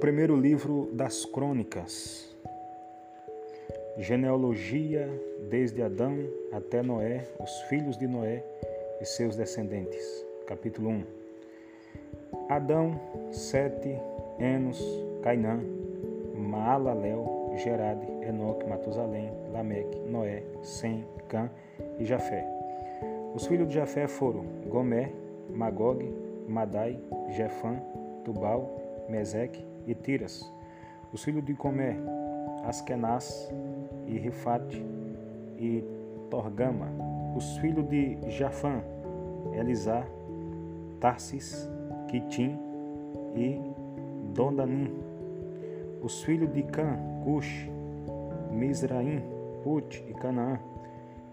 primeiro livro das Crônicas. Genealogia desde Adão até Noé, os filhos de Noé e seus descendentes. Capítulo 1. Adão, Sete, Enos, Cainã, Maalalel, Gerade, Enoque, Matusalém, Lameque, Noé, Sem, Cã e Jafé. Os filhos de Jafé foram Gomé, Magog, Madai, Jefã, Tubal, Meseque e Tiras. Os filhos de Comé, Askenaz e Rifate e Torgama. Os filhos de Jafã, Elisá, Tarsis, Quitim e Dondanim. Os filhos de Cã, Cush, Misraim, Put e Canaã.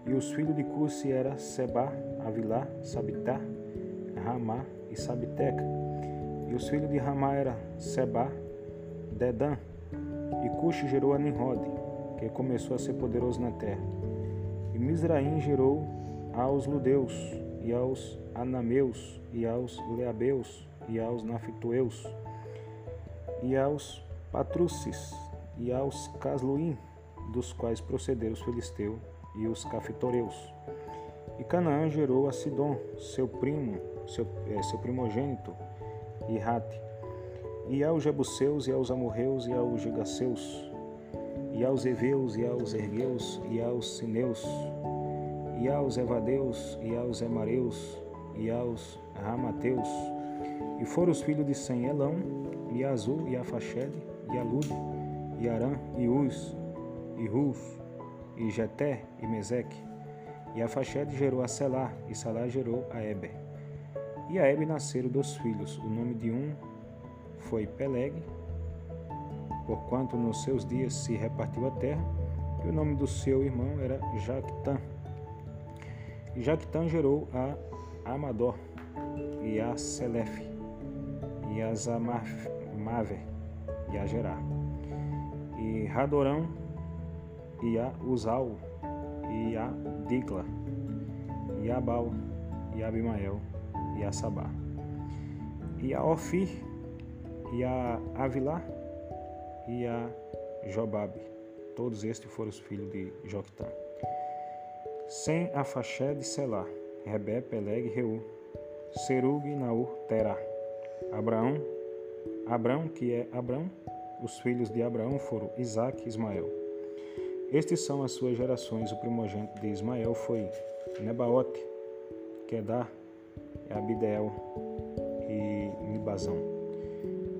E os filhos de Cusi era Seba, Avilá, Sabitá, Ramá e Sabiteca. E os filhos de Ramá era Seba, Dedã. E Cuxi gerou a Nimrod, que começou a ser poderoso na terra. E Misraim gerou aos Ludeus, e aos Anameus, e aos Leabeus, e aos Naftueus, e aos Patrucis, e aos Casluim, dos quais procederam os filisteus e os cafitoreus. E Canaã gerou a Sidom, seu primo, seu, é, seu primogênito, e Rate, e aos Jebuseus, e aos Amorreus, e aos Gigaseus, e aos Eveus, e aos Ergueus, e aos Sineus, e aos Evadeus, e aos Emareus, e aos Ramateus. E foram os filhos de Sem Elão, e Azul, e Afaxede, e Alude, e Arã, e Uz, e Rus, e Jeté, e Meseque. E Afaxede gerou a Selá, e Selá gerou a Eber. E a Eber nasceram dos filhos. O nome de um foi Peleg, porquanto nos seus dias se repartiu a terra, e o nome do seu irmão era Jactã. Jactã gerou a Amador, e a Selefe, e a Zamave, e a Gerá. E Radorão, e a Uzal, e a Digla, e a Bal, e a Abimael, e a Sabá. E a Ofir, e a Avilá, e a Jobabe. Todos estes foram os filhos de Joctã. Sem Afaxé de Selá, Rebé, Peleg, Reu, Serug, Naur, Terá. Abraão, Abraão, que é Abraão, os filhos de Abraão foram Isaac e Ismael. Estes são as suas gerações. O primogênito de Ismael foi Nebaote, Kedar, Abideel e Mibazão,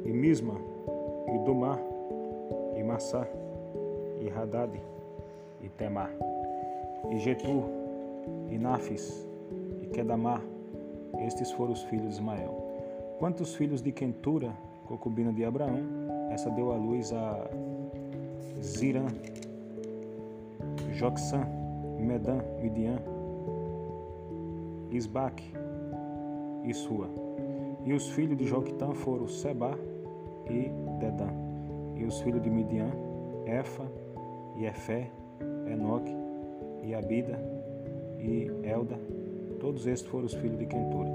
e Misma, e Dumar, e Massá, e Hadad, e Temar, e Getur, e Nafis, e Kedamar. Estes foram os filhos de Ismael. Quantos filhos de Quentura, concubina de Abraão, essa deu à luz a Zirã, Joxã, Medã, Midian, Isbaque e Sua. E os filhos de Joquitã foram Seba e Dedã. E os filhos de Midian, Efa e Efé, Enoque e Abida e Elda. Todos estes foram os filhos de Quentura.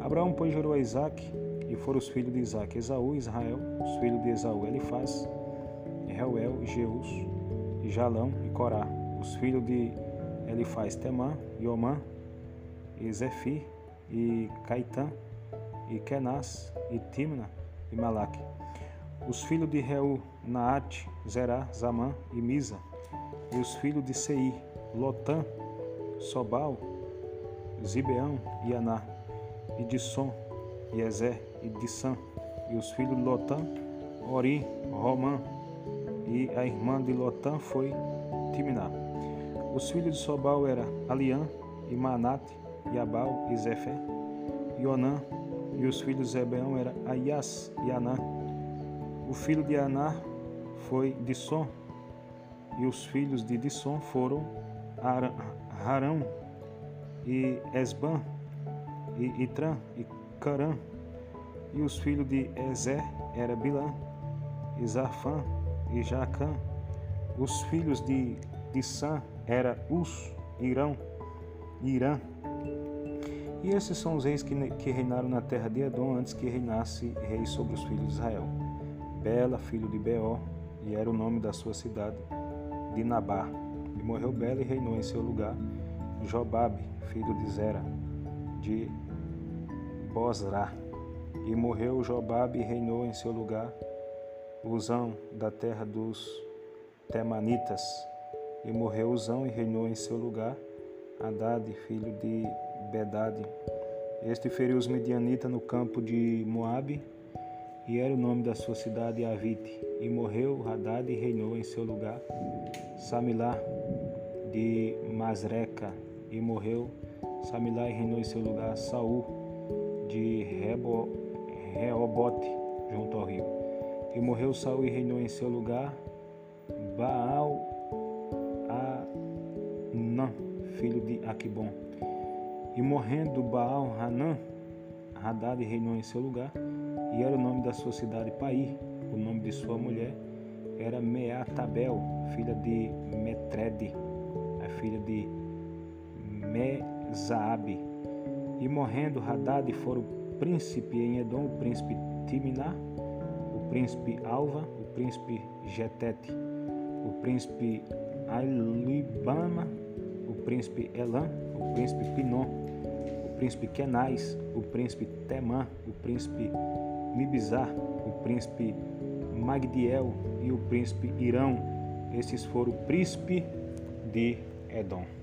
Abraão, pois, gerou a Isaac, e foram os filhos de Isaac, Esaú e Israel, os filhos de Esaú, Elifaz, Reuel e Jeus, e Jalão e Corá, os filhos de Elifaz, Temã, e Omã, e Zefir, e Caitã, e Kenaz, e Timna, e Malaque. Os filhos de Reu, Naate, Zerá, Zamã e Misa. E os filhos de Seir, Lotã, Sobal, Zibeão e Aná. E de Som, e e de Sam. E os filhos de Lotã, Ori, Romã. E a irmã de Lotã foi Timná. Os filhos de Sobal eram Aliã, e Manate, e Abal, e Zefé, e Onã. E os filhos de Zebeão eram Aias e Anã. O filho de Aná foi Disson, e os filhos de Disson foram Harão, e Esban, e Itran, e Carã. E os filhos de Ezer era Bilã, e Zafã, e Jacã. Os filhos de Dissã era Us, Irão, Irã. E esses são os reis que, que reinaram na terra de Edom antes que reinasse rei sobre os filhos de Israel. Bela, filho de Beó, e era o nome da sua cidade, Dinabá. E morreu Bela e reinou em seu lugar Jobabe, filho de Zera, de Bosra. E morreu Jobabe e reinou em seu lugar Uzão, da terra dos Temanitas. E morreu Uzão e reinou em seu lugar Haddad, filho de Bedade. Este feriu os medianitas no campo de Moabe, e era o nome da sua cidade Avite. E morreu Haddad e reinou em seu lugar Samilá de Masreca. E morreu Samilá e reinou em seu lugar Saul de Rebo, Reobote, junto ao rio. E morreu Saul e reinou em seu lugar Baal Anã, filho de Aquibon. E morrendo Baal Hanã, Haddad reinou em seu lugar, e era o nome da sua cidade Pai. O nome de sua mulher era Meatabel, filha de Metrede, a filha de Mezaabe. E morrendo Haddad fora o príncipe em Edom, o príncipe Timná, o príncipe Alva, o príncipe Getete, o príncipe Ailibama, o príncipe Elam, o príncipe Pinom, o príncipe Kenais, o príncipe Temã, o príncipe Mibizar, o príncipe Magdiel e o príncipe Irão. Esses foram o príncipe de Edom.